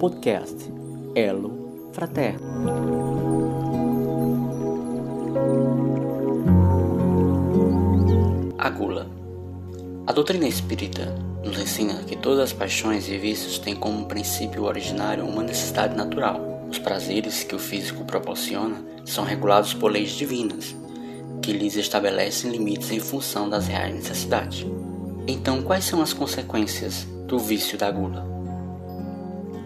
podcast Elo Fraterno. A gula. A doutrina espírita nos ensina que todas as paixões e vícios têm como princípio originário uma necessidade natural. Os prazeres que o físico proporciona são regulados por leis divinas, que lhes estabelecem limites em função das reais necessidades. Então, quais são as consequências do vício da gula?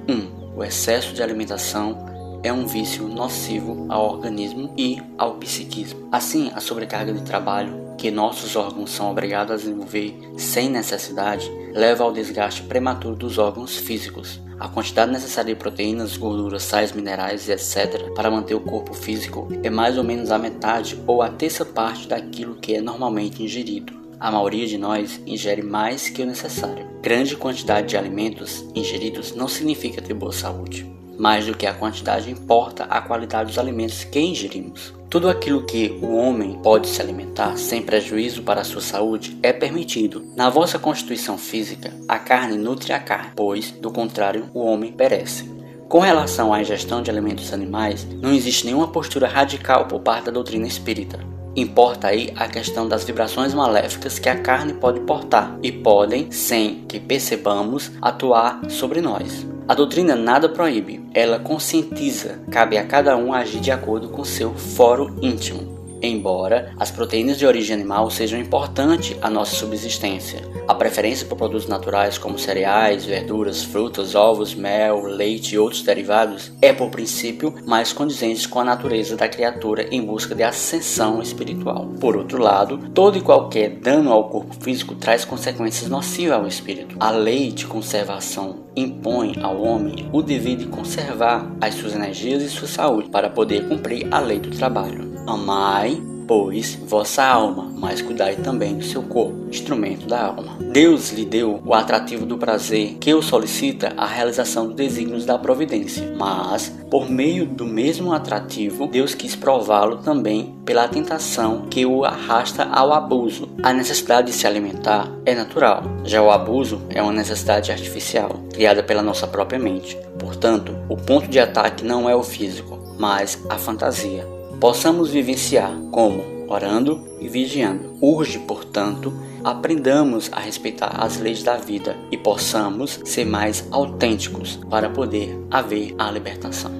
1. Um, o excesso de alimentação é um vício nocivo ao organismo e ao psiquismo. Assim, a sobrecarga de trabalho que nossos órgãos são obrigados a desenvolver sem necessidade leva ao desgaste prematuro dos órgãos físicos. A quantidade necessária de proteínas, gorduras, sais minerais etc. para manter o corpo físico é mais ou menos a metade ou a terça parte daquilo que é normalmente ingerido. A maioria de nós ingere mais que o necessário. Grande quantidade de alimentos ingeridos não significa ter boa saúde. Mais do que a quantidade importa a qualidade dos alimentos que ingerimos. Tudo aquilo que o homem pode se alimentar sem prejuízo para a sua saúde é permitido. Na vossa constituição física, a carne nutre a carne, pois, do contrário, o homem perece. Com relação à ingestão de alimentos animais, não existe nenhuma postura radical por parte da doutrina espírita. Importa aí a questão das vibrações maléficas que a carne pode portar e podem, sem que percebamos, atuar sobre nós. A doutrina nada proíbe, ela conscientiza, cabe a cada um agir de acordo com seu foro íntimo. Embora as proteínas de origem animal sejam importantes à nossa subsistência, a preferência por produtos naturais como cereais, verduras, frutas, ovos, mel, leite e outros derivados é, por princípio, mais condizente com a natureza da criatura em busca de ascensão espiritual. Por outro lado, todo e qualquer dano ao corpo físico traz consequências nocivas ao espírito. A lei de conservação impõe ao homem o dever de conservar as suas energias e sua saúde para poder cumprir a lei do trabalho. Amai, pois, vossa alma, mas cuidai também do seu corpo, instrumento da alma. Deus lhe deu o atrativo do prazer que o solicita a realização dos desígnios da providência, mas, por meio do mesmo atrativo, Deus quis prová-lo também pela tentação que o arrasta ao abuso. A necessidade de se alimentar é natural, já o abuso é uma necessidade artificial, criada pela nossa própria mente. Portanto, o ponto de ataque não é o físico, mas a fantasia possamos vivenciar como orando e vigiando. Urge, portanto, aprendamos a respeitar as leis da vida e possamos ser mais autênticos para poder haver a libertação.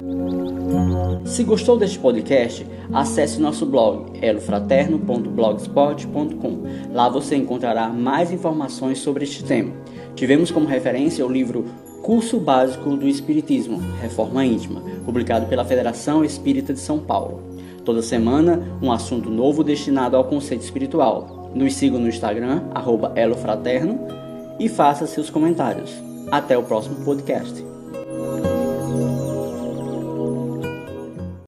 Se gostou deste podcast, acesse nosso blog elofraterno.blogspot.com. Lá você encontrará mais informações sobre este tema. Tivemos como referência o livro Curso Básico do Espiritismo, Reforma Íntima, publicado pela Federação Espírita de São Paulo. Toda semana, um assunto novo destinado ao conceito espiritual. Nos siga no Instagram, elofraterno, e faça seus comentários. Até o próximo podcast.